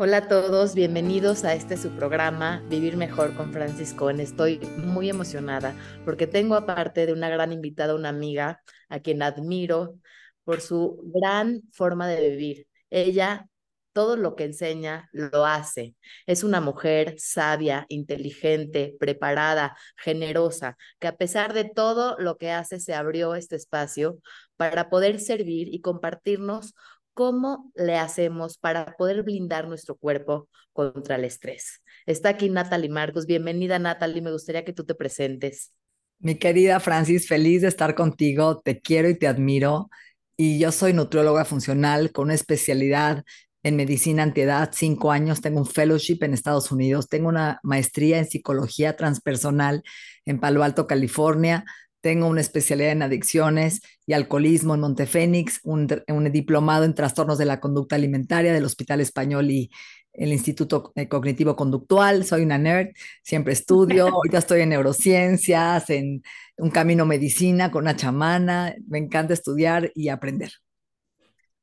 Hola a todos, bienvenidos a este su programa Vivir Mejor con Francis Cohen. Estoy muy emocionada porque tengo aparte de una gran invitada, una amiga a quien admiro por su gran forma de vivir. Ella todo lo que enseña lo hace. Es una mujer sabia, inteligente, preparada, generosa, que a pesar de todo lo que hace se abrió este espacio para poder servir y compartirnos ¿Cómo le hacemos para poder blindar nuestro cuerpo contra el estrés? Está aquí Natalie Marcos. Bienvenida, Natalie. Me gustaría que tú te presentes. Mi querida Francis, feliz de estar contigo. Te quiero y te admiro. Y yo soy nutrióloga funcional con una especialidad en medicina antiedad, cinco años, tengo un fellowship en Estados Unidos, tengo una maestría en psicología transpersonal en Palo Alto, California, tengo una especialidad en adicciones y alcoholismo en Montefénix, un, un diplomado en trastornos de la conducta alimentaria del Hospital Español y el Instituto eh, Cognitivo Conductual. Soy una nerd, siempre estudio. Ahorita estoy en neurociencias, en un camino medicina con una chamana. Me encanta estudiar y aprender.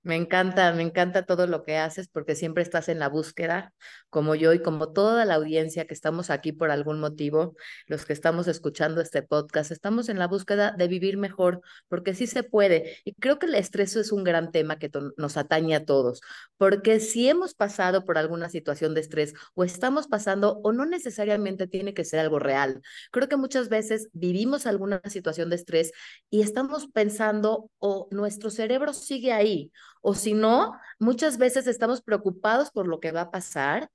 Me encanta, me encanta todo lo que haces porque siempre estás en la búsqueda, como yo y como toda la audiencia que estamos aquí por algún motivo, los que estamos escuchando este podcast, estamos en la búsqueda de vivir mejor, porque sí se puede. Y creo que el estrés es un gran tema que nos atañe a todos, porque si hemos pasado por alguna situación de estrés o estamos pasando, o no necesariamente tiene que ser algo real. Creo que muchas veces vivimos alguna situación de estrés y estamos pensando o nuestro cerebro sigue ahí o si no, muchas veces estamos preocupados por lo que va a pasar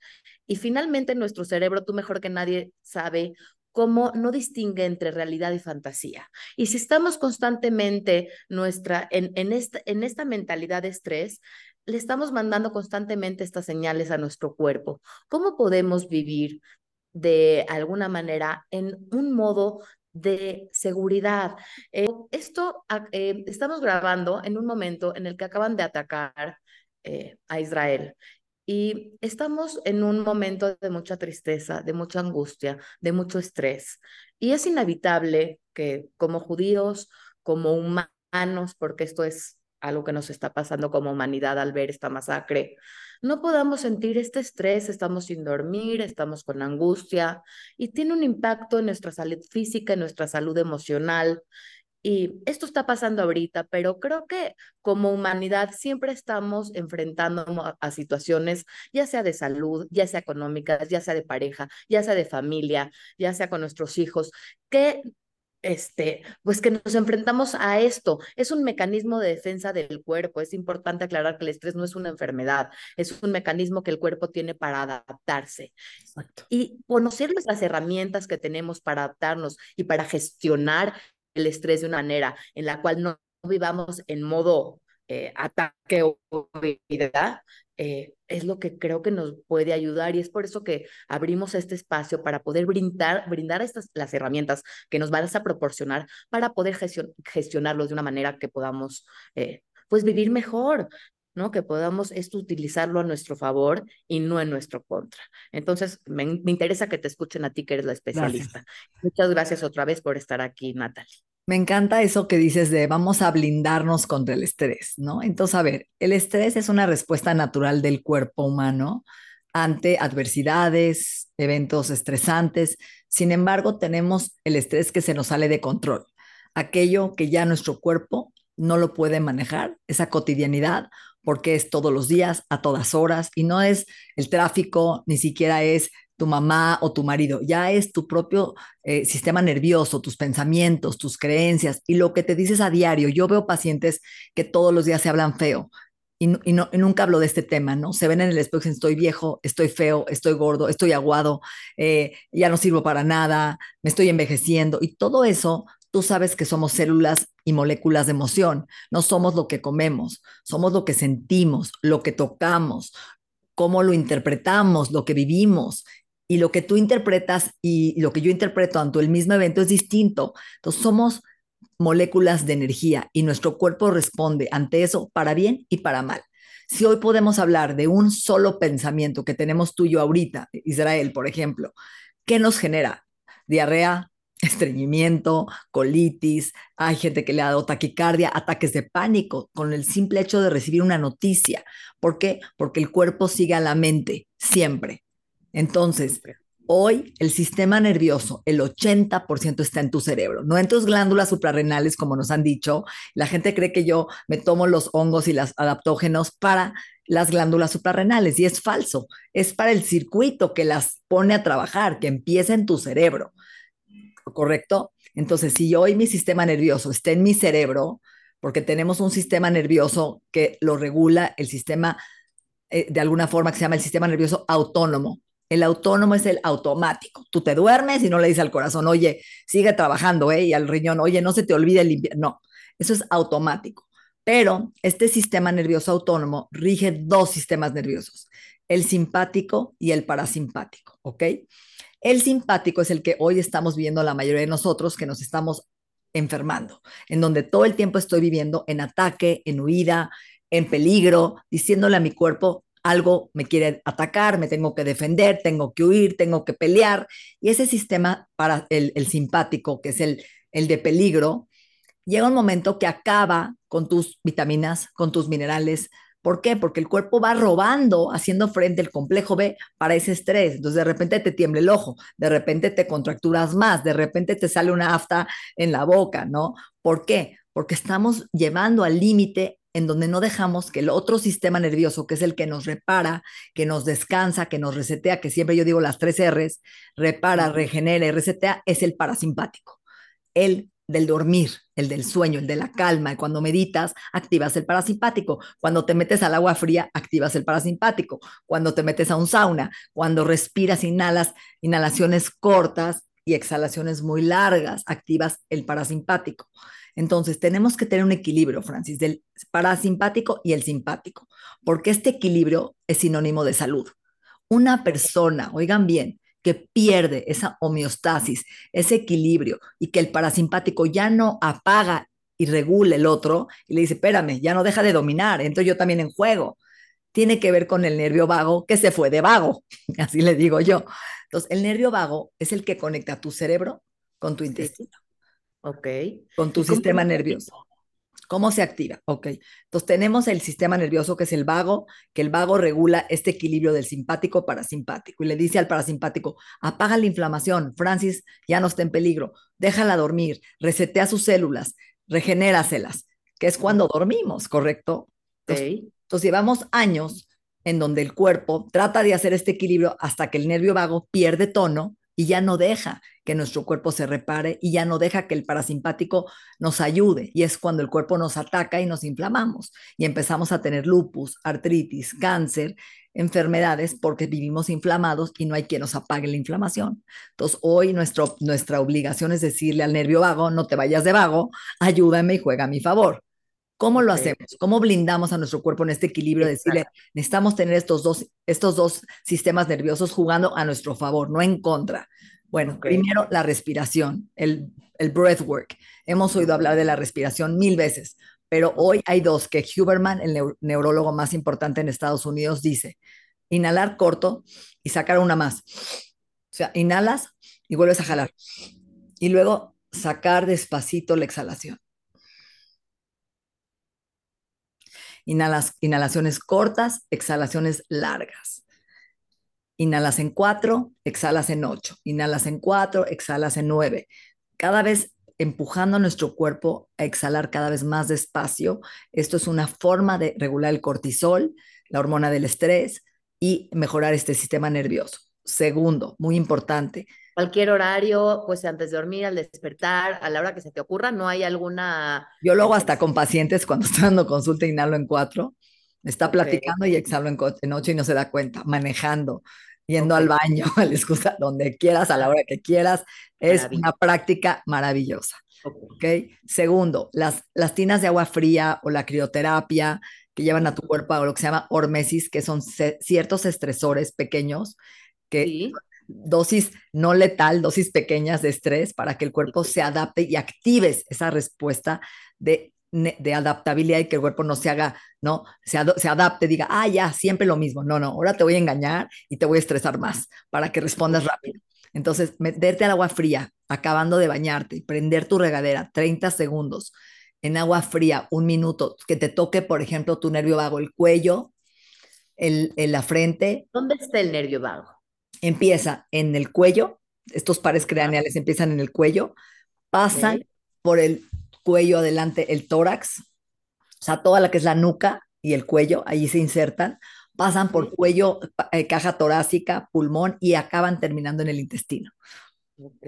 y finalmente nuestro cerebro, tú mejor que nadie, sabe cómo no distingue entre realidad y fantasía. Y si estamos constantemente nuestra, en, en, esta, en esta mentalidad de estrés, le estamos mandando constantemente estas señales a nuestro cuerpo. ¿Cómo podemos vivir de alguna manera en un modo de seguridad. Eh, esto ah, eh, estamos grabando en un momento en el que acaban de atacar eh, a Israel y estamos en un momento de mucha tristeza, de mucha angustia, de mucho estrés. Y es inevitable que como judíos, como humanos, porque esto es algo que nos está pasando como humanidad al ver esta masacre, no podamos sentir este estrés, estamos sin dormir, estamos con angustia y tiene un impacto en nuestra salud física, en nuestra salud emocional. Y esto está pasando ahorita, pero creo que como humanidad siempre estamos enfrentando a, situaciones, ya sea de salud, ya sea económicas, ya sea de pareja, ya sea de familia, ya sea con nuestros hijos, que este, pues que nos enfrentamos a esto. Es un mecanismo de defensa del cuerpo. Es importante aclarar que el estrés no es una enfermedad, es un mecanismo que el cuerpo tiene para adaptarse. Y conocer las herramientas que tenemos para adaptarnos y para gestionar el estrés de una manera en la cual no vivamos en modo eh, ataque o vida, eh, es lo que creo que nos puede ayudar y es por eso que abrimos este espacio para poder brindar, brindar estas, las herramientas que nos van a proporcionar para poder gestionarlos de una manera que podamos eh, pues vivir mejor, ¿no? Que podamos esto utilizarlo a nuestro favor y no en nuestro contra. Entonces, me, interesa que te escuchen a ti, que eres la especialista. Muchas gracias otra vez por estar aquí, Natalie. Me encanta eso que dices de vamos a blindarnos contra el estrés, ¿no? Entonces, a ver, el estrés es una respuesta natural del cuerpo humano ante adversidades, eventos estresantes. Sin embargo, tenemos el estrés que se nos sale de control, aquello que ya nuestro cuerpo no lo puede manejar, esa cotidianidad, porque es todos los días, a todas horas, y no es el tráfico, ni siquiera es tu mamá o tu marido, ya es tu propio eh, sistema nervioso, tus pensamientos, tus creencias y lo que te dices a diario. Yo veo pacientes que todos los días se hablan feo y, no, nunca hablo de este tema, ¿no? Se ven en el espejo y dicen, estoy viejo, estoy feo, estoy gordo, estoy aguado, eh, ya no sirvo para nada, me estoy envejeciendo y todo eso tú sabes que somos células y moléculas de emoción. No somos lo que comemos, somos lo que sentimos, lo que tocamos, cómo lo interpretamos, lo que vivimos y lo que tú interpretas y lo que yo interpreto ante el mismo evento es distinto. Entonces somos moléculas de energía y nuestro cuerpo responde ante eso para bien y para mal. Si hoy podemos hablar de un solo pensamiento que tenemos tú y yo ahorita, Israel, por ejemplo, ¿qué nos genera? Diarrea, estreñimiento, colitis, hay gente que le ha dado taquicardia, ataques de pánico con el simple hecho de recibir una noticia. ¿Por qué? Porque el cuerpo sigue a la mente siempre. Entonces, hoy el sistema nervioso, el 80% está en tu cerebro, no en tus glándulas suprarrenales, como nos han dicho. La gente cree que yo me tomo los hongos y los adaptógenos para las glándulas suprarrenales y es falso. Es para el circuito que las pone a trabajar, que empieza en tu cerebro. ¿Correcto? Entonces, si hoy mi sistema nervioso está en mi cerebro, porque tenemos un sistema nervioso que lo regula el sistema, eh, de alguna forma, que se llama el sistema nervioso autónomo. El autónomo es el automático. Tú te duermes y no le dices al corazón, oye, sigue trabajando, ¿eh? Y al riñón, oye, no se te olvide limpiar. No, eso es automático. Pero este sistema nervioso autónomo rige dos sistemas nerviosos, el simpático y el parasimpático, ¿ok? El simpático es el que hoy estamos viendo la mayoría de nosotros que nos estamos enfermando, en donde todo el tiempo estoy viviendo en ataque, en huida, en peligro, diciéndole a mi cuerpo, algo me quiere atacar, me tengo que defender, tengo que huir, tengo que pelear. Y ese sistema para el, simpático, que es el, el de peligro, llega un momento que acaba con tus vitaminas, con tus minerales, ¿Por qué? Porque el cuerpo va robando, haciendo frente al complejo B para ese estrés. Entonces, de repente te tiembla el ojo, de repente te contracturas más, de repente te sale una afta en la boca, ¿no? ¿Por qué? Porque estamos llevando al límite en donde no dejamos que el otro sistema nervioso, que es el que nos repara, que nos descansa, que nos resetea, que siempre yo digo las tres R's, repara, regenera y resetea, es el parasimpático. El del dormir, el del sueño, el de la calma. Y cuando meditas, activas el parasimpático. Cuando te metes al agua fría, activas el parasimpático. Cuando te metes a un sauna, cuando respiras, inhalas, inhalaciones cortas y exhalaciones muy largas, activas el parasimpático. Entonces, tenemos que tener un equilibrio, Francis, del parasimpático y el simpático, porque este equilibrio es sinónimo de salud. Una persona, oigan bien, que pierde esa homeostasis, ese equilibrio y que el parasimpático ya no apaga y regula el otro y le dice, espérame, ya no deja de dominar, entonces yo también en juego. Tiene que ver con el nervio vago que se fue de vago, así le digo yo. Entonces, el nervio vago es el que conecta tu cerebro con tu intestino. Ok. Con tu sistema nervioso. ¿Cómo se activa? Ok. Entonces tenemos el sistema nervioso que es el vago, que el vago regula este equilibrio del simpático parasimpático y le dice al parasimpático, apaga la inflamación, Francis ya no está en peligro, déjala dormir, resetea sus células, regenéraselas, que es cuando dormimos, ¿correcto? Entonces, entonces llevamos años en donde el cuerpo trata de hacer este equilibrio hasta que el nervio vago pierde tono y ya no deja que nuestro cuerpo se repare y ya no deja que el parasimpático nos ayude. Y es cuando el cuerpo nos ataca y nos inflamamos y empezamos a tener lupus, artritis, cáncer, enfermedades porque vivimos inflamados y no hay quien nos apague la inflamación. Entonces, hoy nuestro, nuestra obligación es decirle al nervio vago, no te vayas de vago, ayúdame y juega a mi favor. ¿Cómo lo hacemos? ¿Cómo blindamos a nuestro cuerpo en este equilibrio? Decirle, necesitamos tener estos dos, estos dos sistemas nerviosos jugando a nuestro favor, no en contra. Bueno, primero la respiración, el, el breathwork. Hemos oído hablar de la respiración mil veces, pero hoy hay dos que Huberman, el neurólogo más importante en Estados Unidos, dice, inhalar corto y sacar una más. O sea, inhalas y vuelves a jalar. Y luego sacar despacito la exhalación. Inhalas, inhalaciones cortas, exhalaciones largas. Inhalas en cuatro, exhalas en ocho. Inhalas en cuatro, exhalas en nueve. Cada vez empujando a nuestro cuerpo a exhalar cada vez más despacio. Esto es una forma de regular el cortisol, la hormona del estrés y mejorar este sistema nervioso. Segundo, muy importante, cualquier horario, pues antes de dormir, al despertar, a la hora que se te ocurra, no hay alguna... Yo lo hago hasta con pacientes cuando estoy dando consulta, inhalo en cuatro, está platicando y exhalo en, en, ocho y no se da cuenta, manejando, yendo al baño, a la excusa, donde quieras, a la hora que quieras, es una práctica maravillosa. Okay. Segundo, las, las tinas de agua fría o la crioterapia que llevan a tu cuerpo o lo que se llama hormesis, que son ciertos estresores pequeños que dosis no letal, dosis pequeñas de estrés para que el cuerpo se adapte y actives esa respuesta de, de adaptabilidad y que el cuerpo no se haga, ¿no? Se, se adapte, diga, ah, ya, siempre lo mismo. No, no, ahora te voy a engañar y te voy a estresar más para que respondas rápido. Entonces, meterte al agua fría, acabando de bañarte prender tu regadera 30 segundos en agua fría, un minuto, que te toque, por ejemplo, tu nervio vago, el cuello, el, en la frente. ¿Dónde está el nervio vago? Empieza en el cuello, estos pares craneales empiezan en el cuello, pasan okay. por el cuello adelante, el tórax, o sea, toda la que es la nuca y el cuello, ahí se insertan, pasan por cuello, eh, caja torácica, pulmón y acaban terminando en el intestino. Ok.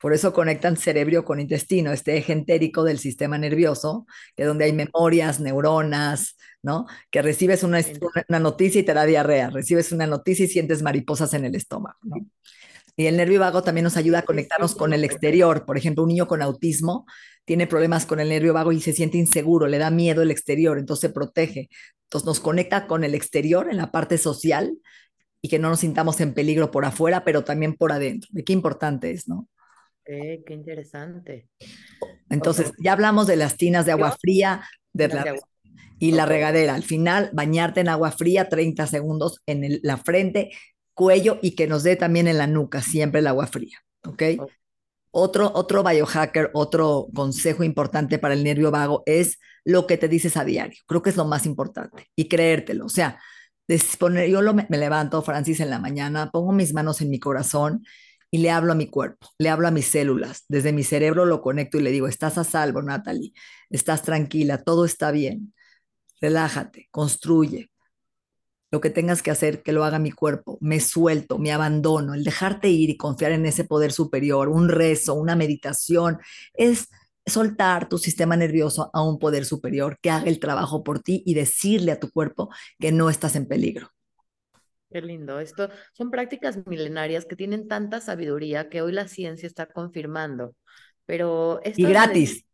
Por eso conectan cerebro con intestino, este eje entérico del sistema nervioso, que es donde hay memorias, neuronas, ¿no? Que recibes una, una, noticia y te da diarrea, recibes una noticia y sientes mariposas en el estómago, ¿no? Y el nervio vago también nos ayuda a conectarnos con el exterior. Por ejemplo, un niño con autismo tiene problemas con el nervio vago y se siente inseguro, le da miedo el exterior, entonces se protege. Entonces nos conecta con el exterior en la parte social y que no nos sintamos en peligro por afuera, pero también por adentro. De qué importante es, ¿no? Eh, qué interesante. Entonces, okay. ya hablamos de las tinas de agua fría de la, y la regadera. Al final, bañarte en agua fría 30 segundos en el, la frente, cuello y que nos dé también en la nuca, siempre el agua fría. ¿Ok? okay. Otro, otro biohacker, otro consejo importante para el nervio vago es lo que te dices a diario. Creo que es lo más importante y creértelo. O sea, disponer, yo lo, me levanto, Francis, en la mañana, pongo mis manos en mi corazón y le hablo a mi cuerpo, le hablo a mis células, desde mi cerebro lo conecto y le digo, estás a salvo, Natalie, estás tranquila, todo está bien, relájate, construye. Lo que tengas que hacer, que lo haga mi cuerpo, me suelto, me abandono, el dejarte ir y confiar en ese poder superior, un rezo, una meditación, es soltar tu sistema nervioso a un poder superior que haga el trabajo por ti y decirle a tu cuerpo que no estás en peligro. Qué lindo. Esto son prácticas milenarias que tienen tanta sabiduría que hoy la ciencia está confirmando. Pero y gratis.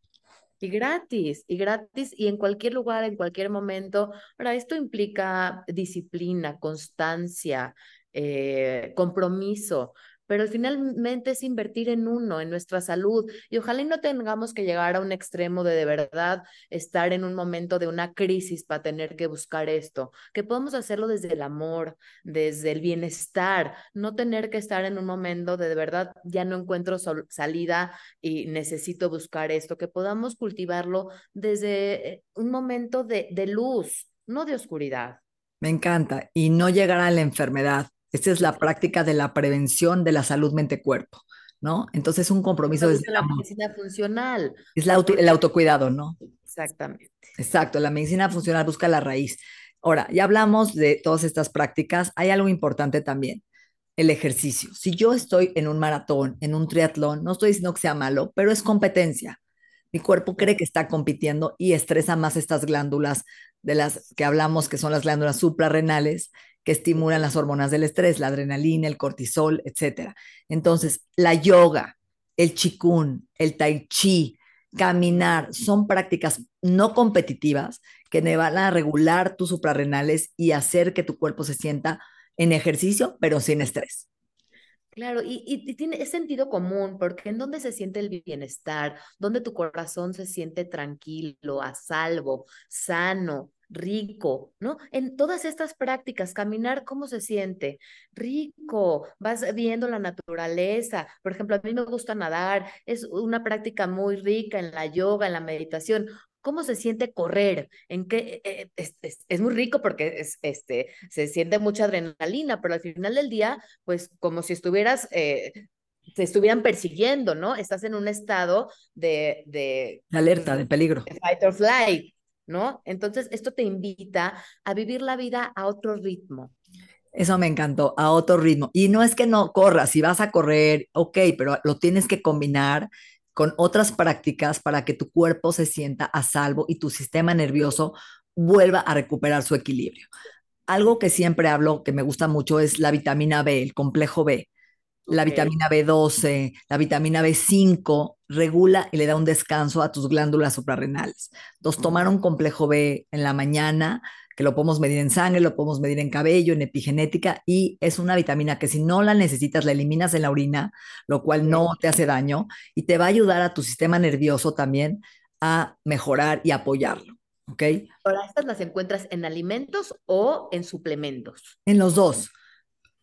Y gratis, y gratis, y en cualquier lugar, en cualquier momento. Ahora, esto implica disciplina, constancia, eh, compromiso, pero finalmente es invertir en uno, en nuestra salud. Y ojalá no tengamos que llegar a un extremo de de verdad estar en un momento de una crisis para tener que buscar esto, que podamos hacerlo desde el amor, desde el bienestar, no tener que estar en un momento de de verdad ya no encuentro salida y necesito buscar esto, que podamos cultivarlo desde eh, un momento de, de luz, no de oscuridad. Me encanta. Y no llegar a la enfermedad esta es la práctica de la prevención de la salud mente-cuerpo, ¿no? Entonces, un compromiso desde la medicina funcional. Es la auto, el autocuidado, ¿no? Exactamente. Exacto, la medicina funcional busca la raíz. Ahora, ya hablamos de todas estas prácticas, hay algo importante también, el ejercicio. Si yo estoy en un maratón, en un triatlón, no estoy diciendo que sea malo, pero es competencia. Mi cuerpo cree que está compitiendo y estresa más estas glándulas de las que hablamos, que son las glándulas suprarrenales, que estimulan las hormonas del estrés, la adrenalina, el cortisol, etc. Entonces, la yoga, el chikun, el tai chi, caminar, son prácticas no competitivas que me van a regular tus suprarrenales y hacer que tu cuerpo se sienta en ejercicio, pero sin estrés. Claro, y, tiene es sentido común, porque en donde se siente el bienestar, donde tu corazón se siente tranquilo, a salvo, sano, rico, ¿no? En todas estas prácticas, caminar, ¿cómo se siente? Rico, vas viendo la naturaleza. Por ejemplo, a mí me gusta nadar, es una práctica muy rica en la yoga, en la meditación. ¿Cómo se siente correr? ¿En qué? Es, es, es, muy rico porque es, este, se siente mucha adrenalina, pero al final del día, pues como si estuvieras, eh, te estuvieran persiguiendo, ¿no? Estás en un estado de... de alerta, de peligro. De fight or flight, ¿no? Entonces, esto te invita a vivir la vida a otro ritmo. Eso me encantó, a otro ritmo. Y no es que no corras, si vas a correr, ok, pero lo tienes que combinar con otras prácticas para que tu cuerpo se sienta a salvo y tu sistema nervioso vuelva a recuperar su equilibrio. Algo que siempre hablo, que me gusta mucho, es la vitamina B, el complejo B. La vitamina B12, la vitamina B5 regula y le da un descanso a tus glándulas suprarrenales. Entonces, tomar un complejo B en la mañana, que lo podemos medir en sangre, lo podemos medir en cabello, en epigenética, y es una vitamina que si no la necesitas, la eliminas en la orina, lo cual no te hace daño, y te va a ayudar a tu sistema nervioso también a mejorar y apoyarlo. ¿Ok? Ahora, ¿estas las encuentras en alimentos o en suplementos? En los dos.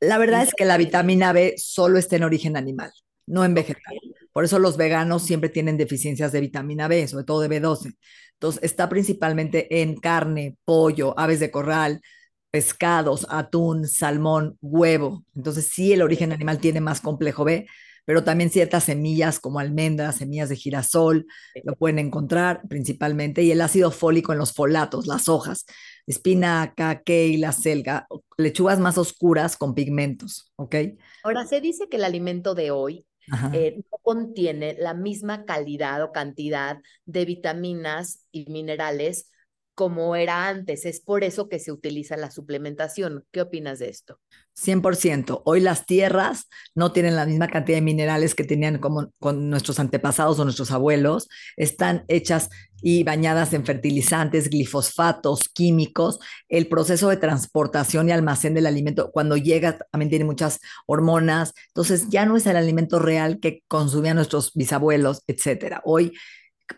La verdad es que la vitamina B solo está en origen animal, no en vegetal. Por eso los veganos siempre tienen deficiencias de vitamina B, sobre todo de B12. Entonces, está principalmente en carne, pollo, aves de corral, pescados, atún, salmón, huevo. Entonces sí, el origen animal tiene más complejo B, pero también ciertas semillas como almendras, semillas de girasol, lo pueden encontrar principalmente, y el ácido fólico en los folatos, las hojas, espinaca, la selga, lechugas más oscuras con pigmentos, ¿ok? Ahora, se dice que el alimento de hoy eh, no contiene la misma calidad o cantidad de vitaminas y minerales como era antes. Es por eso que se utiliza la suplementación. ¿Qué opinas de esto? 100%. Hoy las tierras no tienen la misma cantidad de minerales que tenían como con nuestros antepasados o nuestros abuelos. Están hechas y bañadas en fertilizantes, glifosfatos, químicos. El proceso de transportación y almacén del alimento, cuando llega, también tiene muchas hormonas. Entonces, ya no es el alimento real que consumían nuestros bisabuelos, etcétera. Hoy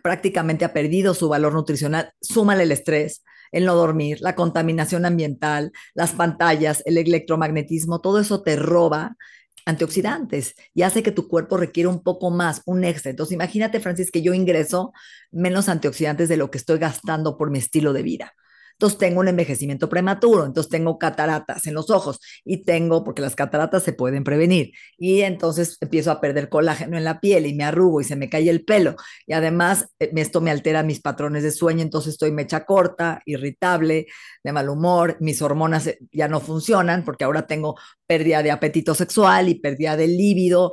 prácticamente ha perdido su valor nutricional. Súmale el estrés, el no dormir, la contaminación ambiental, las pantallas, el electromagnetismo, todo eso te roba antioxidantes y hace que tu cuerpo requiera un poco más, un extra. Entonces, imagínate, Francis, que yo ingreso menos antioxidantes de lo que estoy gastando por mi estilo de vida. Entonces tengo un envejecimiento prematuro, entonces tengo cataratas en los ojos y tengo, porque las cataratas se pueden prevenir, y entonces empiezo a perder colágeno en la piel y me arrugo y se me cae el pelo. Y además eh, esto me altera mis patrones de sueño, entonces estoy mecha corta, irritable, de mal humor, mis hormonas eh, ya no funcionan porque ahora tengo pérdida de apetito sexual y pérdida de líbido.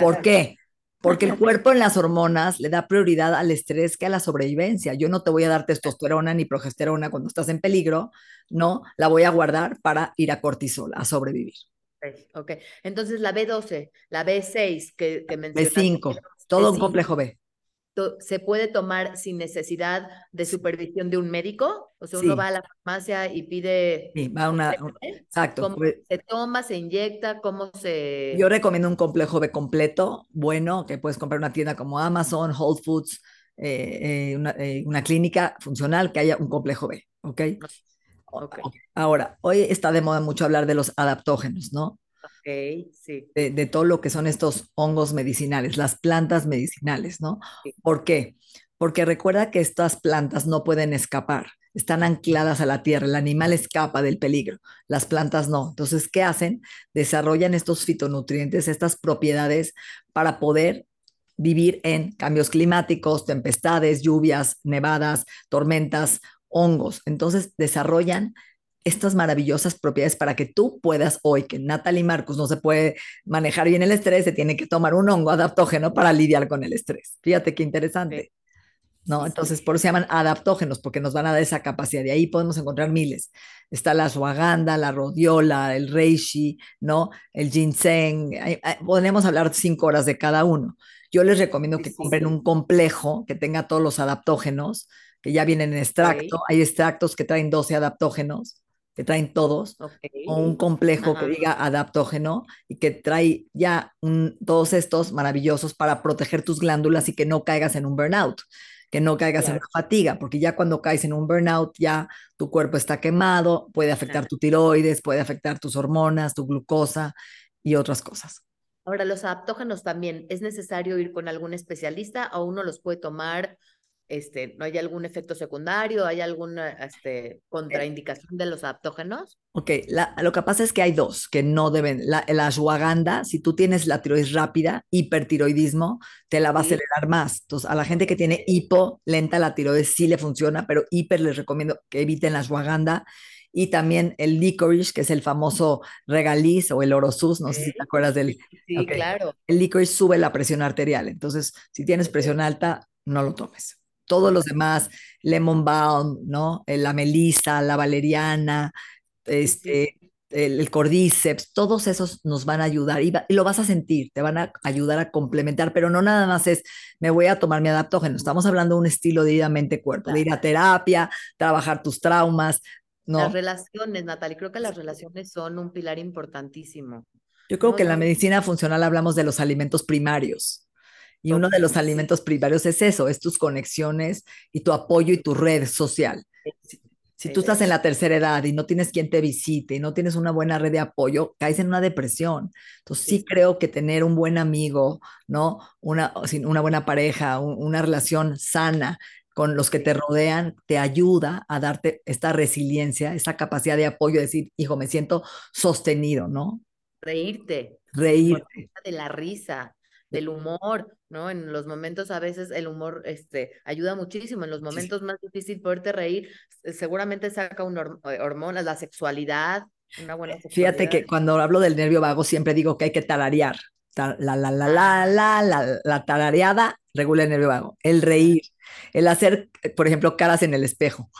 ¿Por qué? Porque el cuerpo en las hormonas le da prioridad al estrés que a la sobrevivencia. Yo no te voy a dar testosterona ni progesterona cuando estás en peligro, no, la voy a guardar para ir a cortisol, a sobrevivir. Ok, entonces la B12, la B6 que, que mencionaste. B5, todo un complejo B se puede tomar sin necesidad de supervisión de un médico? O sea, uno va a la farmacia y pide... Sí, va a una... exacto. ¿Cómo se toma, se inyecta? ¿Cómo se...? Yo recomiendo un complejo B completo, bueno, que puedes comprar una tienda como Amazon, Whole Foods, eh, eh, una, eh, una, clínica funcional que haya un complejo B, ¿ok? okay. Ahora, hoy está de moda mucho hablar de los adaptógenos, ¿no? Sí. De, todo lo que son estos hongos medicinales, las plantas medicinales, ¿no? ¿Por qué? Porque recuerda que estas plantas no pueden escapar, están ancladas a la tierra, el animal escapa del peligro, las plantas no. Entonces, ¿qué hacen? Desarrollan estos fitonutrientes, estas propiedades para poder vivir en cambios climáticos, tempestades, lluvias, nevadas, tormentas, hongos. Entonces, desarrollan estas maravillosas propiedades para que tú puedas hoy, que Natalie Marcus no se puede manejar bien el estrés, se tiene que tomar un hongo adaptógeno para lidiar con el estrés. Fíjate qué interesante. ¿no? Entonces, por eso se llaman adaptógenos, porque nos van a dar esa capacidad. De ahí podemos encontrar miles. Está la ashwagandha, la rodiola, el reishi, ¿no? El ginseng. Podemos hablar cinco horas de cada uno. Yo les recomiendo que compren un complejo que tenga todos los adaptógenos, que ya vienen en extracto. Hay extractos que traen 12 adaptógenos que traen todos, o un complejo que diga adaptógeno y que trae ya todos estos maravillosos para proteger tus glándulas y que no caigas en un burnout, que no caigas en una fatiga, porque ya cuando caes en un burnout ya tu cuerpo está quemado, puede afectar tu tiroides, puede afectar tus hormonas, tu glucosa y otras cosas. Ahora, los adaptógenos también, ¿es necesario ir con algún especialista o uno los puede tomar este, ¿no hay algún efecto secundario? ¿Hay alguna este, contraindicación de los adaptógenos? Ok, lo que pasa es que hay dos que no deben. La, la ashwagandha, si tú tienes la tiroides rápida, hipertiroidismo, te la va a acelerar más. Entonces, a la gente que tiene hipo, lenta la tiroides sí le funciona, pero hiper les recomiendo que eviten la ashwagandha. Y también el licorice, que es el famoso regaliz o el orosus, no sé si te acuerdas del. Sí, claro. El licorice sube la presión arterial. Entonces, si tienes presión alta, no lo tomes todos los demás, lemon balm, ¿no? Eh, la melisa, la valeriana, este, el, cordyceps, todos esos nos van a ayudar y, lo vas a sentir, te van a ayudar a complementar, pero no nada más es, me voy a tomar mi adaptógeno, estamos hablando de un estilo de vida mente-cuerpo, de ir a terapia, trabajar tus traumas, ¿no? Las relaciones, Natalie, creo que las relaciones son un pilar importantísimo. Yo creo que en la medicina funcional hablamos de los alimentos primarios. Y uno de los alimentos primarios es eso, es tus conexiones y tu apoyo y tu red social. Si, tú estás en la tercera edad y no tienes quien te visite y no tienes una buena red de apoyo, caes en una depresión. Entonces sí, creo que tener un buen amigo, ¿no? Una, una buena pareja, una relación sana con los que te rodean, te ayuda a darte esta resiliencia, esta capacidad de apoyo, decir, hijo, me siento sostenido, ¿no? Reírte. Reírte. De la risa, del humor, ¿no? En los momentos a veces el humor este, ayuda muchísimo, en los momentos más difíciles poderte reír, seguramente saca un eh, hormonas, la sexualidad, una buena sexualidad. Fíjate que cuando hablo del nervio vago siempre digo que hay que talarear, la, la, la, la, la, la, la tarareada regula el nervio vago, el reír, el hacer, por ejemplo, caras en el espejo,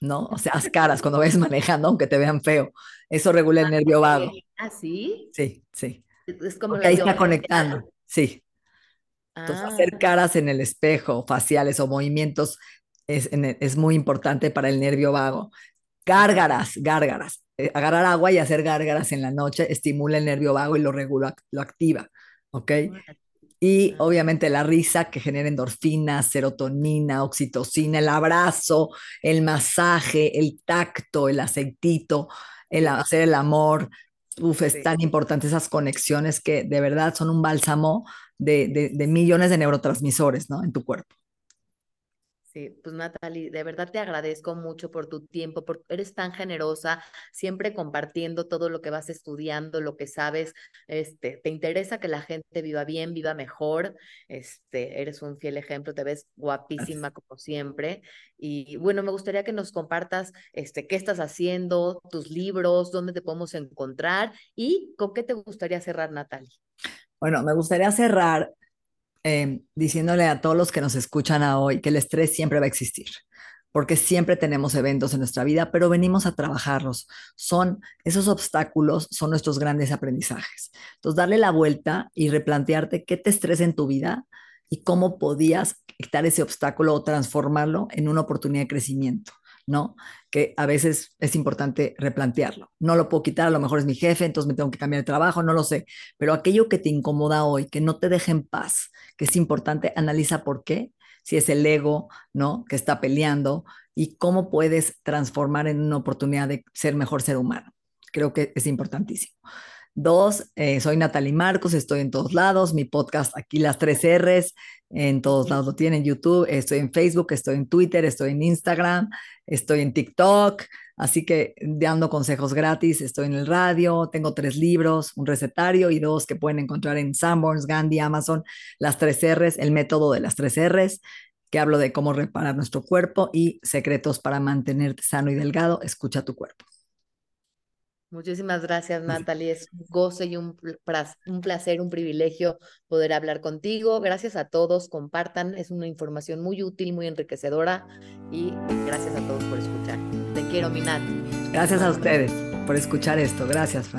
¿no? O sea, haz caras cuando vayas manejando, aunque te vean feo, eso regula el nervio vago. ¿Ah, sí? Sí, sí. Es como ahí está conectando, sí. Entonces, hacer ah. caras en el espejo, faciales o movimientos es, es muy importante para el nervio vago. Gárgaras, gárgaras. Eh, agarrar agua y hacer gárgaras en la noche estimula el nervio vago y lo regula, lo activa, ¿ok? Y ah. obviamente la risa que genera endorfinas, serotonina, oxitocina, el abrazo, el masaje, el tacto, el aceitito, el hacer el amor. Uf, es tan importante esas conexiones que de verdad son un bálsamo de, de, de millones de neurotransmisores, ¿no? En tu cuerpo. Sí, pues Natalie, de verdad te agradezco mucho por tu tiempo, por eres tan generosa, siempre compartiendo todo lo que vas estudiando, lo que sabes, este, te interesa que la gente viva bien, viva mejor, este, eres un fiel ejemplo, te ves guapísima como siempre. Y bueno, me gustaría que nos compartas este, qué estás haciendo, tus libros, dónde te podemos encontrar y con qué te gustaría cerrar, Natalie. Bueno, me gustaría cerrar Em, diciéndole a todos los que nos escuchan hoy que el estrés siempre va a existir, porque siempre tenemos eventos en nuestra vida, pero venimos a trabajarlos. Son esos obstáculos, son nuestros grandes aprendizajes. Entonces, darle la vuelta y replantearte qué te estresa en tu vida y cómo podías quitar ese obstáculo o transformarlo en una oportunidad de crecimiento. ¿No? Que a veces es importante replantearlo. No lo puedo quitar, a lo mejor es mi jefe, entonces me tengo que cambiar de trabajo, no lo sé. Pero aquello que te incomoda hoy, que no te deje en paz, que es importante, analiza por qué, si es el ego, ¿no? Que está peleando y cómo puedes transformar en una oportunidad de ser mejor ser humano. Creo que es importantísimo. Dos, eh, soy Natalie Marcos, estoy en todos lados, mi podcast aquí las tres R's, en todos lados lo tienen, YouTube, estoy en Facebook, estoy en Twitter, estoy en Instagram, estoy en TikTok, así que dando consejos gratis, estoy en el radio, tengo tres libros, un recetario y dos que pueden encontrar en Sanborns, Gandhi, Amazon, las tres R's, el método de las tres R's, que hablo de cómo reparar nuestro cuerpo y secretos para mantenerte sano y delgado, escucha tu cuerpo. Muchísimas gracias, Natalie. Es un goce y un, un, placer, un privilegio poder hablar contigo. Gracias a todos, compartan. Es una información muy útil, muy enriquecedora. Y gracias a todos por escuchar. Te quiero, mi Nat. Gracias a ustedes por escuchar esto. Gracias, Fran.